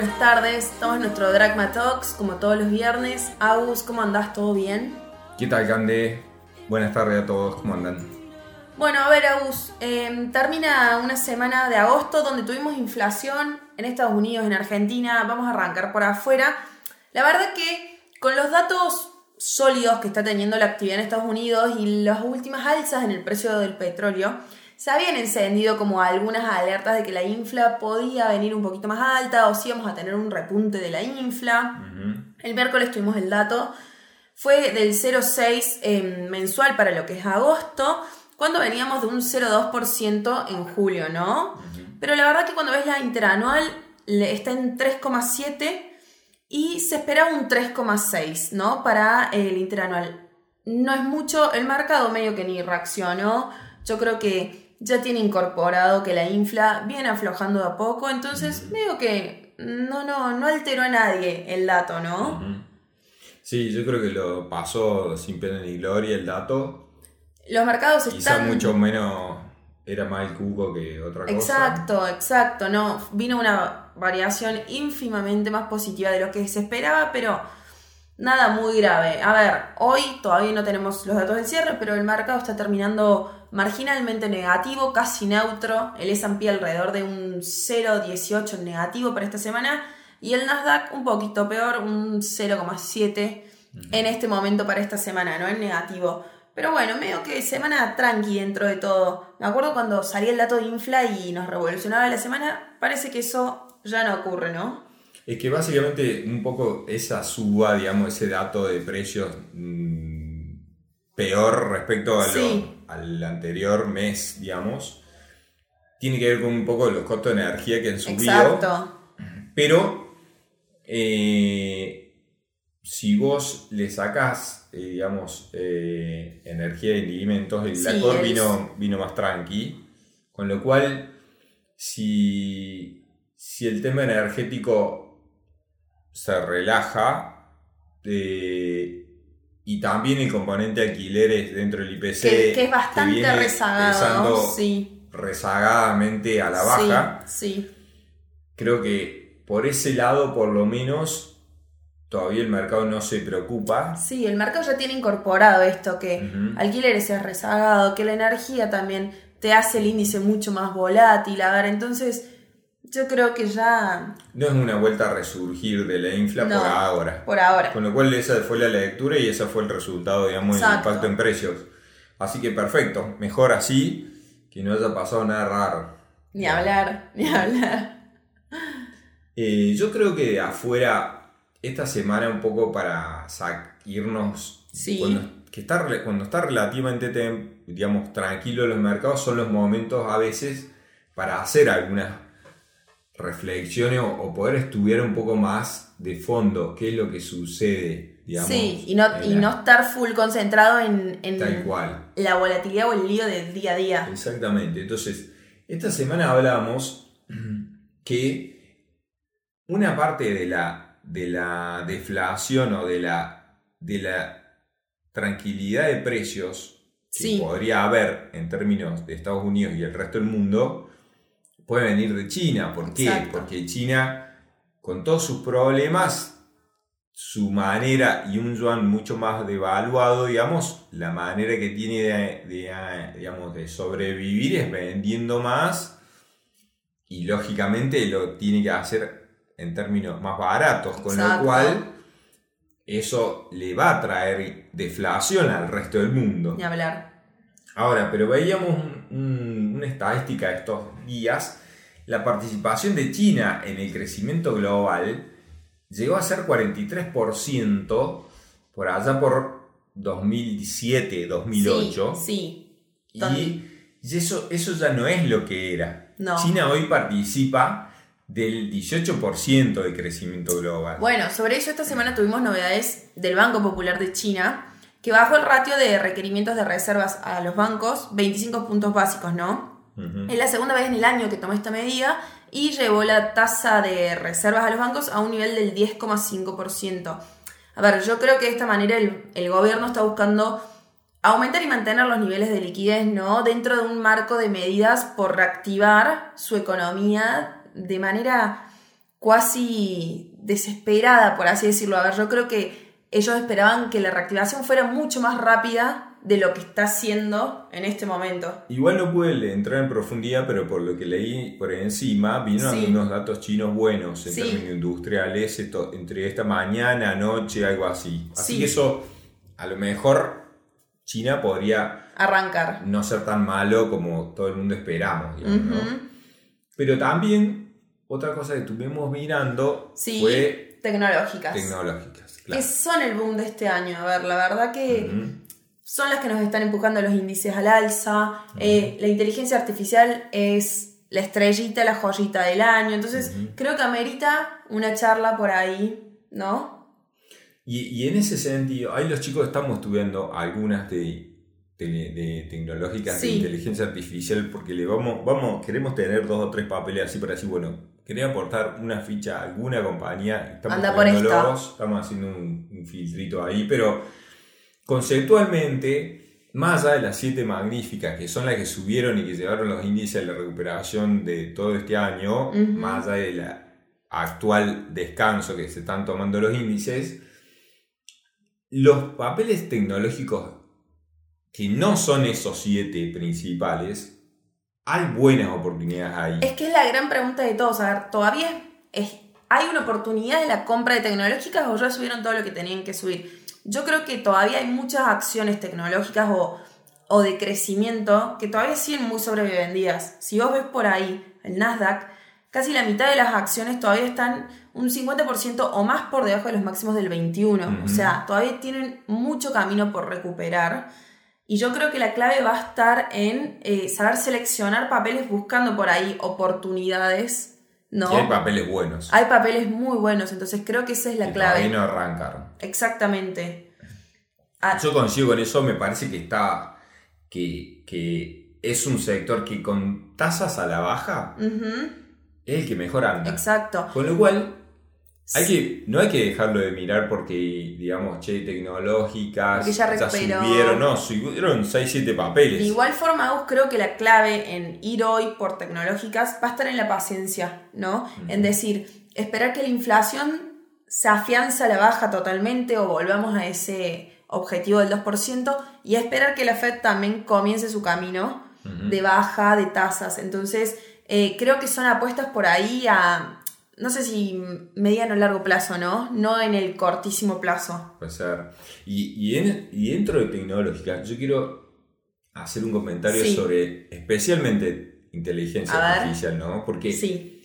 buenas tardes. Estamos en nuestro Dragma Talks, como todos los viernes. Agus, ¿cómo andás? ¿Todo bien? ¿Qué tal, Cande? Buenas tardes a todos, ¿cómo andan? Bueno, a ver, Agus, em, termina una semana de agosto donde tuvimos inflación en Estados Unidos, en Argentina. Vamos a arrancar por afuera. La verdad que con los datos sólidos que está teniendo la actividad en Estados Unidos y las últimas alzas en el precio del petróleo, se habían encendido como algunas alertas de que la infla podía venir un poquito más alta o si íbamos a tener un repunte de la infla. El miércoles tuvimos el dato, fue del 0,6 em, mensual para lo que es agosto, cuando veníamos de un 0,2% en julio, ¿no? Pero la verdad que cuando ves la interanual está en 3,7 y se esperaba un 3,6, ¿no? Para el interanual. No es mucho, el mercado medio que ni reaccionó. Yo creo que ya tiene incorporado que la infla viene aflojando de a poco, entonces veo que no, no, no alteró a nadie el dato, ¿no? Sí, yo creo que lo pasó sin pena ni gloria el dato. Los mercados Quizá mucho menos era más el cuco que otra cosa. Exacto, exacto, no, vino una variación ínfimamente más positiva de lo que se esperaba, pero nada muy grave. A ver, hoy todavía no tenemos los datos del cierre, pero el mercado está terminando marginalmente negativo, casi neutro, el S&P alrededor de un 0,18 negativo para esta semana y el Nasdaq un poquito peor, un 0,7 en este momento para esta semana, no es negativo. Pero bueno, medio que semana tranqui dentro de todo. Me acuerdo cuando salía el dato de infla y nos revolucionaba la semana, parece que eso ya no ocurre, ¿no? Es que básicamente un poco esa suba, digamos, ese dato de precios mm, peor respecto a lo, al anterior mes, digamos, tiene que ver con un poco los costos de energía que han subido. Exacto. Pero eh, si vos le sacás, eh, digamos, eh, energía de alimentos, el sí, vino, vino más tranqui. Con lo cual, si, si el tema energético se relaja, y también el componente alquileres dentro del IPC. Que, es bastante rezagado, sí. rezagadamente a la baja. Sí, sí. Creo que por ese lado, por lo menos, todavía el mercado no se preocupa. Sí, el mercado ya tiene incorporado esto, que alquileres es rezagado, que la energía también te hace el índice mucho más volátil. A ver, entonces yo creo que ya... No es una vuelta a resurgir de la infla por ahora. Por ahora. Con lo cual esa fue la lectura y ese fue el resultado, digamos, del impacto en precios. Así que perfecto, mejor así que no haya pasado nada raro. Ni hablar, ni hablar. Eh, yo creo que afuera, esta semana un poco para irnos... Sí. Cuando, que está, cuando está relativamente, digamos, tranquilo los mercados, son los momentos a veces para hacer algunas reflexiones o, poder estudiar un poco más de fondo qué es lo que sucede, digamos. Sí, y no, y no estar full concentrado en, tal cual. la volatilidad o el lío del día a día. Exactamente. Entonces, esta semana hablábamos que una parte de la, de la deflación o de la, de la tranquilidad de precios que podría haber en términos de Estados Unidos y el resto del mundo, puede venir de China. ¿Por qué? Porque China, con todos sus problemas, su manera y un yuan mucho más devaluado, digamos, la manera que tiene de, digamos, de sobrevivir es vendiendo más y lógicamente lo tiene que hacer en términos más baratos, con lo cual eso le va a traer deflación al resto del mundo. Ni hablar. Ahora, pero veíamos una estadística de estos días la participación de China en el crecimiento global llegó a ser 43% por allá por 2007, 2008. Sí. Y, eso, eso ya no es lo que era. China hoy participa del 18% de crecimiento global. Bueno, sobre eso esta semana tuvimos novedades del Banco Popular de China, que bajó el ratio de requerimientos de reservas a los bancos 25 puntos básicos, ¿no? Es la segunda vez en el año que tomó esta medida y llevó la tasa de reservas a los bancos a un nivel del 10,5%. A ver, yo creo que de esta manera el, gobierno está buscando aumentar y mantener los niveles de liquidez, ¿no? Dentro de un marco de medidas por reactivar su economía de manera cuasi desesperada, por así decirlo. A ver, yo creo que ellos esperaban que la reactivación fuera mucho más rápida de lo que está haciendo en este momento. Igual no pude entrar en profundidad, pero por lo que leí por encima, vino unos datos chinos buenos en términos industriales entre esta mañana, noche, algo así. Así que eso, a lo mejor China podría arrancar. No ser tan malo como todo el mundo esperamos, digamos, Pero también otra cosa que estuvimos mirando fue tecnológicas. Tecnológicas, Que son el boom de este año. A ver, la verdad que son las que nos están empujando los índices al alza. Eh, la inteligencia artificial es la estrellita, la joyita del año. Entonces, creo que amerita una charla por ahí, ¿no? Y, en ese sentido, ahí los chicos estamos estudiando algunas de, de, tecnológicas de inteligencia artificial porque le vamos, vamos, queremos tener dos o tres papeles así para decir, bueno, quería aportar una ficha a alguna compañía. Estamos Anda por estamos haciendo un filtrito ahí, pero Conceptualmente, más allá de las siete magníficas, que son las que subieron y que llevaron los índices de la recuperación de todo este año, más allá del actual descanso que se están tomando los índices, los papeles tecnológicos que no son esos siete principales, hay buenas oportunidades ahí. Es que es la gran pregunta de todos. A ver, todavía ¿hay una oportunidad de la compra de tecnológicas o ya subieron todo lo que tenían que subir? Yo creo que todavía hay muchas acciones tecnológicas o, de crecimiento que todavía siguen muy sobrevendidas. Si vos ves por ahí el Nasdaq, casi la mitad de las acciones todavía están un 50% o más por debajo de los máximos del 21. O sea, todavía tienen mucho camino por recuperar. Y yo creo que la clave va a estar en eh, saber seleccionar papeles buscando por ahí oportunidades ¿no? hay papeles buenos. Hay papeles muy buenos, entonces creo que esa es la clave. no arrancar. Exactamente. Ah. Yo coincido con eso, me parece que está. que, que es un sector que con tasas a la baja es el que mejor anda. Exacto. Con lo cual, hay que, no hay que dejarlo de mirar porque, digamos, che, tecnológicas. Porque ya, ya subieron, no, subieron 6-7 papeles. De igual forma, creo que la clave en ir hoy por tecnológicas va a estar en la paciencia, ¿no? En decir, esperar que la inflación se afianza a la baja totalmente o volvamos a ese objetivo del 2% y esperar que la Fed también comience su camino de baja de tasas. Entonces, eh, creo que son apuestas por ahí a no sé si mediano o largo plazo, ¿no? No en el cortísimo plazo. Puede ser. Y, dentro de tecnológica, yo quiero hacer un comentario sobre especialmente inteligencia artificial, ¿no? Porque sí.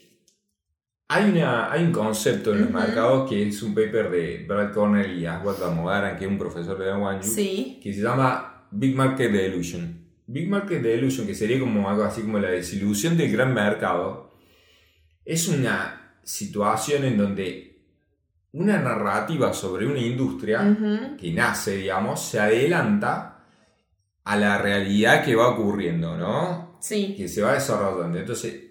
hay, una, hay un concepto en los mercados que es un paper de Brad Cornell y Aswad Damodaran, que es un profesor de Wanju, que se llama Big Market Delusion. Big Market Delusion, que sería como algo así como la desilusión del gran mercado, es una situación en donde una narrativa sobre una industria que nace, digamos, se adelanta a la realidad que va ocurriendo, ¿no? Sí. Que se va desarrollando. Entonces,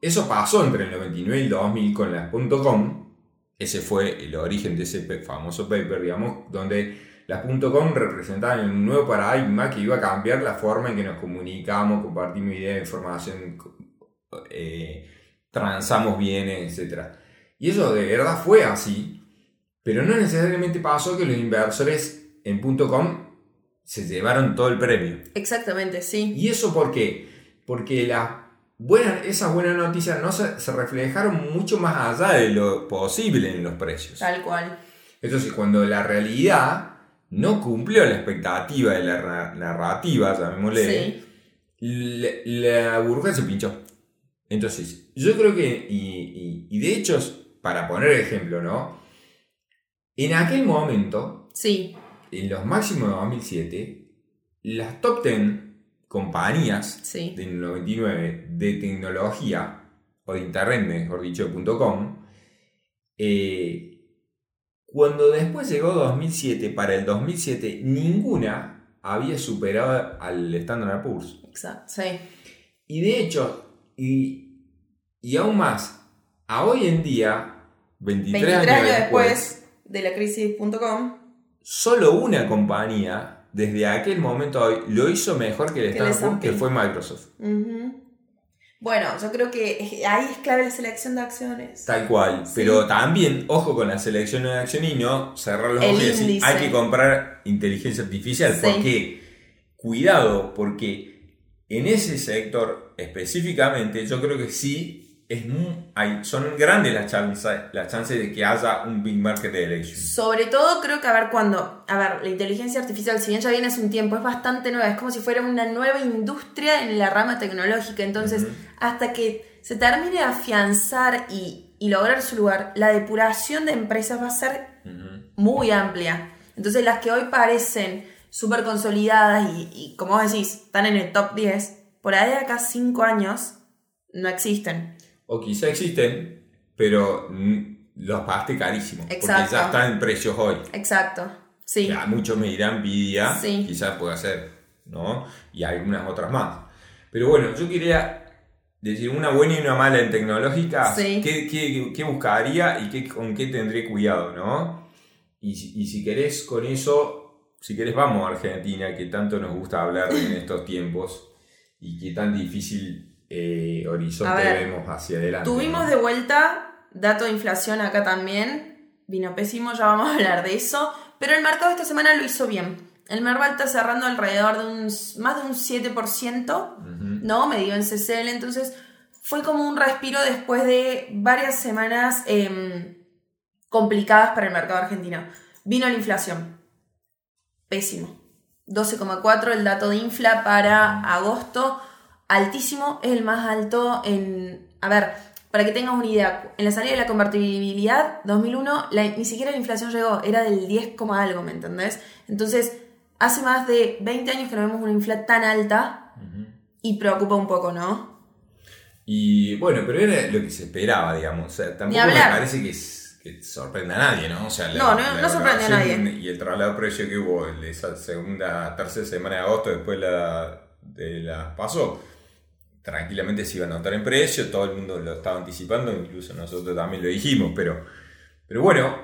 eso pasó entre el 99 y el 2000 con las .com. Ese fue el origen de ese famoso paper, digamos, donde las .com representaban un nuevo paradigma que iba a cambiar la forma en que nos comunicamos, compartimos ideas, información, eh, transamos bien, etc. Y eso de verdad fue así, pero no necesariamente pasó que los inversores en .com se llevaron todo el premio. Exactamente, sí. ¿Y eso por qué? Porque las buenas, esas buenas noticias no se, reflejaron mucho más allá de lo posible en los precios. Tal cual. Entonces, cuando la realidad no cumplió la expectativa de la narrativa, llamémosle, sí. la burbuja se pinchó. Entonces, yo creo que, y, de hecho, para poner ejemplo, ¿no? En aquel momento, sí. en los máximos de 2007, las top 10 compañías del 99 de tecnología, o de internet, mejor dicho, .com, eh, cuando después llegó 2007, para el 2007, ninguna había superado al Standard Poor's. Exacto, sí. Y de hecho, y, y aún más, a hoy en día, 23, años, después, de la crisis.com, solo una compañía desde aquel momento hoy lo hizo mejor que el Standard que fue Microsoft. Bueno, yo creo que ahí es clave la selección de acciones. Tal cual. Pero también, ojo con la selección de acciones y no cerrar los ojos y decir, hay que comprar inteligencia artificial. Porque, cuidado, porque en ese sector específicamente, yo creo que sí es hay, son grandes las chances, las chances de que haya un big market de election. Sobre todo creo que, a ver, cuando, a ver, la inteligencia artificial, si bien ya viene hace un tiempo, es bastante nueva, es como si fuera una nueva industria en la rama tecnológica, entonces, hasta que se termine de afianzar y, y, lograr su lugar, la depuración de empresas va a ser muy amplia. Entonces, las que hoy parecen súper consolidadas y, y, como vos decís, están en el top 10, por ahí de acá 5 años no existen o quizá existen, pero los pagaste carísimo. Porque ya están en precios hoy. Exacto. Sí. Ya muchos me dirán Nvidia, quizás pueda ser, ¿no? Y algunas otras más. Pero bueno, yo quería decir una buena y una mala en tecnológica. ¿qué, buscaría y qué, con qué tendré cuidado, ¿no? Y, y si querés con eso, si querés vamos a Argentina, que tanto nos gusta hablar en estos tiempos y que tan difícil eh, horizonte vemos hacia adelante. Tuvimos de vuelta dato de inflación acá también. Vino pésimo, ya vamos a hablar de eso. Pero el mercado esta semana lo hizo bien. El Merval está cerrando alrededor de un, más de un 7%, ¿no? Medio en CCL. Entonces fue como un respiro después de varias semanas em, complicadas para el mercado argentino. Vino la inflación. Pésimo. 12,4 el dato de infla para agosto altísimo, es el más alto en... A ver, para que tengas una idea, en la salida de la convertibilidad 2001 ni siquiera la inflación llegó, era del 10, algo, ¿me entendés? Entonces, hace más de 20 años que no vemos una inflación tan alta y preocupa un poco, ¿no? Y bueno, pero era lo que se esperaba, digamos. O sea, tampoco me parece que, que sorprenda a nadie, ¿no? O sea, no, no, no sorprende a nadie. Y el traslado de precio que hubo esa segunda, tercera semana de agosto después la, de la pasó tranquilamente se iba a notar en precio, todo el mundo lo estaba anticipando, incluso nosotros también lo dijimos, pero, pero bueno,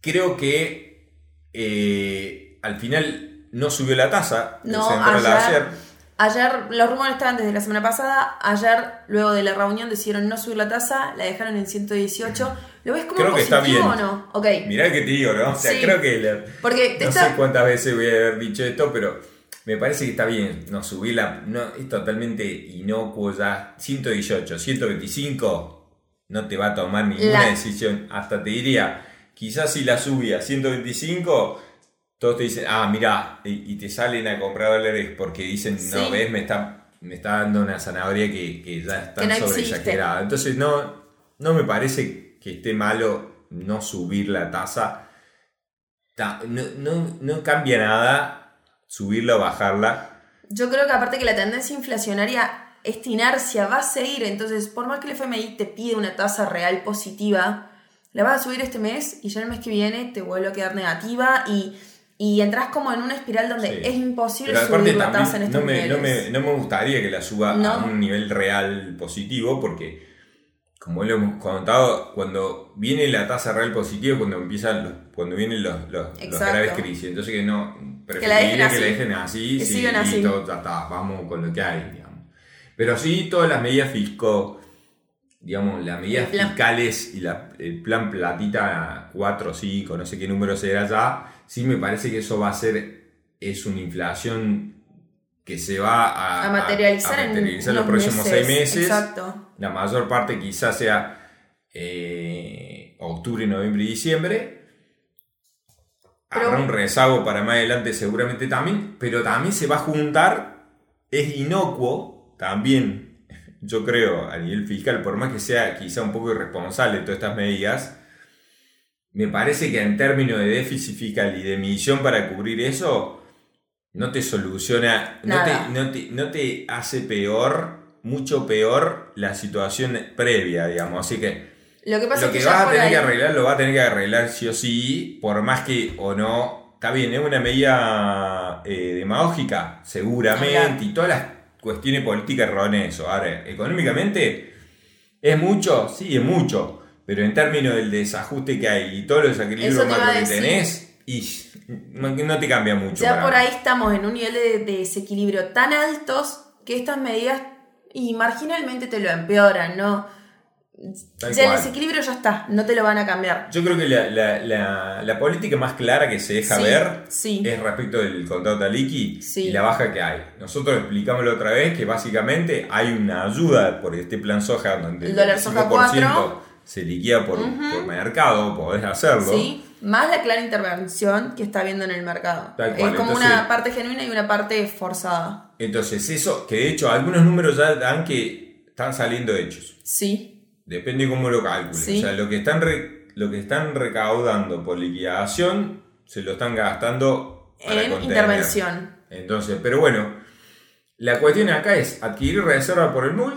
creo que eh, al final no subió la tasa. No, ayer, ayer, los rumores estaban desde la semana pasada, ayer luego de la reunión decidieron no subir la tasa, la dejaron en 118. ¿Lo ves como creo que está bien. o no? Okay. Mirá que te digo, ¿no? O sea, creo que... Porque no sé cuántas veces voy a haber dicho esto, pero me parece que está bien, no subirla, no, es totalmente inocuo ya. 118, 125, no te va a tomar ninguna decisión. Hasta te diría, quizás si la subí a 125, todos te dicen, ah, mira, y, te salen a comprar dólares porque dicen, no, ves, me está, me está dando una zanahoria que, ya está no Entonces, no, no me parece que esté malo no subir la tasa. No, no, no cambia nada subirla o bajarla. Yo creo que aparte que la tendencia inflacionaria, esta inercia va a seguir, entonces por más que el FMI te pide una tasa real positiva, la vas a subir este mes y ya el mes que viene te vuelve a quedar negativa y, y entras como en una espiral donde es imposible subir la tasa en estos no me, no me, no me, gustaría que la suba a un nivel real positivo porque como lo hemos contado, cuando viene la tasa real positiva, cuando empiezan cuando vienen los, los, graves crisis. Entonces que no, preferible que la dejen así, que sí, y todo, vamos con lo que hay, digamos. Pero sí, todas las medidas fisco, digamos, las medidas fiscales y la, el plan platita 4 o 5, no sé qué número será ya, sí me parece que eso va a ser, es una inflación que se va a, materializar, en, los próximos seis meses. Exacto. La mayor parte quizás sea eh, octubre, noviembre y diciembre. Habrá un rezago para más adelante seguramente también, pero también se va a juntar, es inocuo también, yo creo, a nivel fiscal, por más que sea quizá un poco irresponsable todas estas medidas, me parece que en términos de déficit fiscal y de emisión para cubrir eso, no te soluciona, no te, no te, hace peor, mucho peor la situación previa, digamos. Así que lo que, pasa lo que, vas a tener que arreglar, lo vas a tener que arreglar sí o sí, por más que o no. Está bien, es una medida eh, demagógica, seguramente, y todas las cuestiones políticas rodean eso. Ahora, económicamente, ¿es mucho? Sí, es mucho. Pero en términos del desajuste que hay y todos los desequilibrios que tenés, y no te cambia mucho. Ya por ahí estamos en un nivel de, desequilibrio tan altos que estas medidas y marginalmente te lo empeoran, ¿no? Tal ya el desequilibrio ya está, no te lo van a cambiar. Yo creo que la, la- la- la política más clara que se deja Sí, ver sí. es respecto del contrato Taliki Sí. y la baja que hay. Nosotros explicamos la otra vez que básicamente hay una ayuda por este plan soja donde El dólar soja 25% se liquida por, por mercado, podés hacerlo. Más la clara intervención que está viendo en el mercado. Es como entonces- una parte genuina y una parte forzada. Entonces eso, que de hecho algunos números ya dan que están saliendo hechos. Sí, Depende cómo lo calcules. Sí. O sea, lo que, están re- lo que están recaudando por liquidación se lo están gastando para en contener. intervención. Entonces, pero bueno, la cuestión acá es adquirir reserva por el MUL,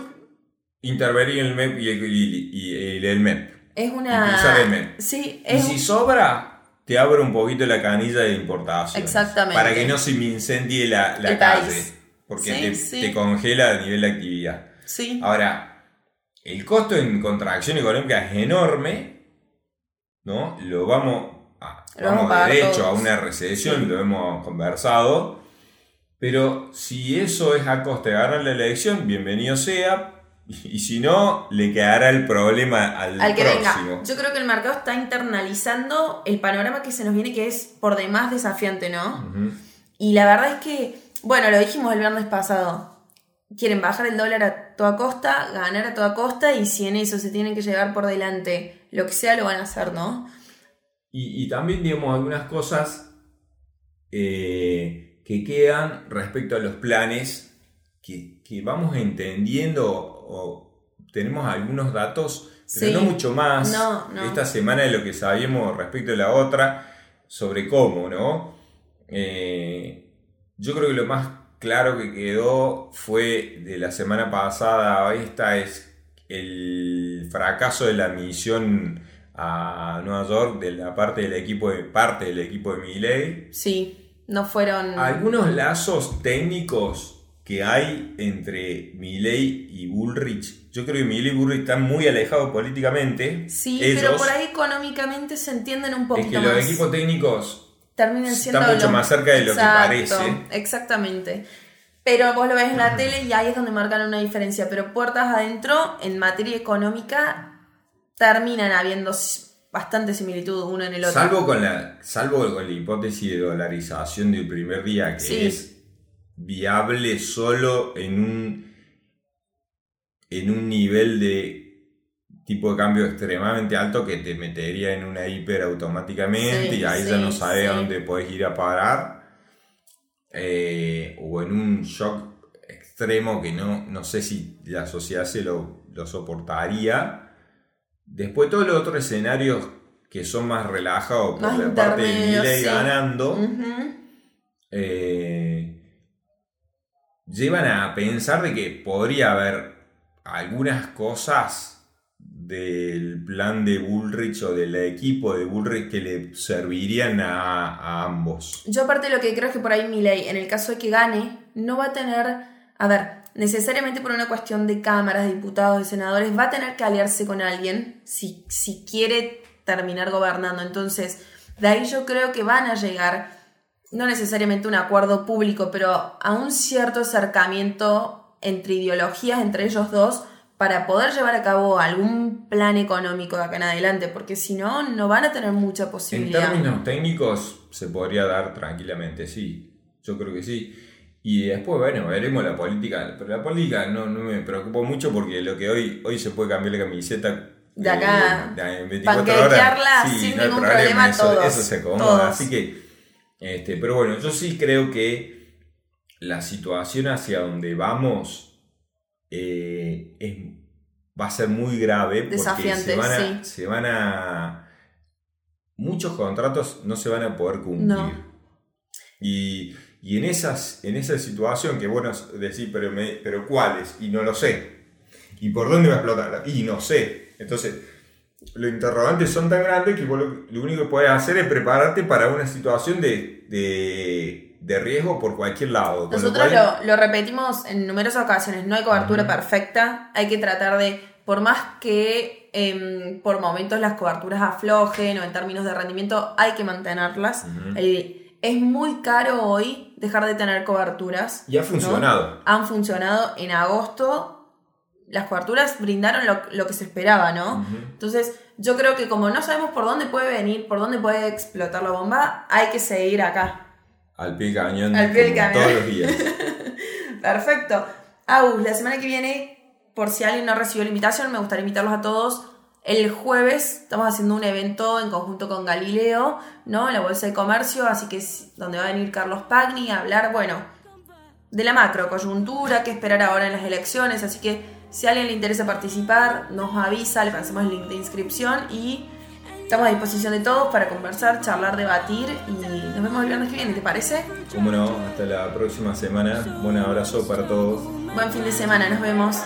intervenir en el MEP y el, y- y el MEP. Es una. Sí, Y si sobra, te abro un poquito la canilla de importación. Exactamente. Para que no se me incendie la, la calle. país. Porque Sí, te, sí. te congela a nivel de actividad. Sí. Ahora, el costo en contracción económica es enorme, ¿no? Lo vamos a, Lo vamos derecho todos. a una recesión, lo hemos conversado, pero si eso es a costa de ganar la elección, bienvenido sea, y si no, le quedará el problema al, Al que próximo. venga. Yo creo que el mercado está internalizando el panorama que se nos viene, que es por demás desafiante, ¿no? Y la verdad es que, bueno, lo dijimos el viernes pasado. Quieren bajar el dólar a toda costa, ganar a toda costa, y si en eso se tienen que llevar por delante lo que sea, lo van a hacer, ¿no? Y, y también, digamos, algunas cosas eh, que quedan respecto a los planes que, que vamos entendiendo o tenemos algunos datos, pero Sí. no mucho más No, no. esta semana de lo que sabíamos respecto a la otra sobre cómo, ¿no? Eh, yo creo que lo más claro que quedó fue de la semana pasada a esta es el fracaso de la misión a Nueva York de la parte del equipo de parte del equipo de Milley. Sí, no fueron. Algunos lazos técnicos que hay entre Milley y Bullrich. Yo creo que Milley y Bullrich están muy alejados políticamente. Sí, Ellos, pero por ahí económicamente se entienden un es poquito que los más. equipos técnicos terminan siendo mucho los- más cerca de lo que parece. Exactamente. Pero vos lo ves en la tele y ahí es donde marcan una diferencia. Pero puertas adentro, en materia económica, terminan habiendo bastante similitud uno en el otro. Salvo con la, salvo con la hipótesis de dolarización del primer día, que Sí. es viable solo en un, en un nivel de tipo de cambio extremadamente alto que te metería en una hiper automáticamente Sí, y ahí sí, ya no sabes a dónde puedes ir a parar. Eh, o en un shock extremo que no, no sé si la sociedad se lo, lo soportaría. Después todos los otros escenarios que son más relajados por Más la parte de sí. ganando, eh, llevan a pensar de que podría haber algunas cosas del plan de Bullrich o del equipo de Bullrich que le servirían a, ambos. Yo aparte lo que creo es que por ahí Milei, en el caso de que gane, no va a tener, a ver, necesariamente por una cuestión de cámaras, diputados, de senadores, va a tener que aliarse con alguien si, si quiere terminar gobernando. Entonces, de ahí yo creo que van a llegar, no necesariamente un acuerdo público, pero a un cierto acercamiento entre ideologías, entre ellos dos, para poder llevar a cabo algún plan económico de acá en adelante, porque si no, no van a tener mucha En posibilidad. términos técnicos se podría dar tranquilamente, sí. Yo creo que sí. Y después, bueno, veremos la política. Pero la política no, no me preocupa mucho porque lo que hoy, hoy se puede cambiar la camiseta. De acá, eh, en 24 panquequearla horas. sin no ningún problema, eso, todos, eso se acomoda. todos. Así que, este, pero bueno, yo sí creo que la situación hacia donde vamos eh, es- va a ser muy grave porque Desafiante, se van a, sí. se van a muchos contratos no se van a poder cumplir. No. Y, y en, esas, en esa situación que bueno decir, pero, me- pero ¿cuáles? Y no lo sé. ¿Y por dónde va a explotar? Y no sé. Entonces, los interrogantes son tan grandes que vos lo, lo único que puedes hacer es prepararte para una situación de, de, de riesgo por cualquier lado. Con lo Nosotros cual- lo, lo repetimos en numerosas ocasiones, no hay cobertura Ujú. perfecta, hay que tratar de, por más que em, por momentos las coberturas aflojen o en términos de rendimiento, hay que mantenerlas. Ujú. El- es muy caro hoy dejar de tener coberturas. Y ha ¿no? funcionado. Han funcionado en agosto, las coberturas brindaron lo, lo que se esperaba, ¿no? Entonces, yo creo que como no sabemos por dónde puede venir, por dónde puede explotar la bomba, hay que seguir acá. Al pie del cañón, Al pie del cañón. todos los días. Perfecto. Agus, la semana que viene, por si alguien no recibió la invitación, me gustaría invitarlos a todos. El jueves estamos haciendo un evento en conjunto con Galileo, ¿no? En la Bolsa de Comercio, así que es donde va a venir Carlos Pagni a hablar, bueno, de la macro coyuntura, qué esperar ahora en las elecciones, así que si a alguien le interesa participar, nos avisa, le pasamos el link de inscripción y estamos a disposición de todos para conversar, charlar, debatir y nos vemos el viernes que viene, ¿te parece? Como no, hasta la próxima semana. Un abrazo para todos. Buen fin de semana, nos vemos.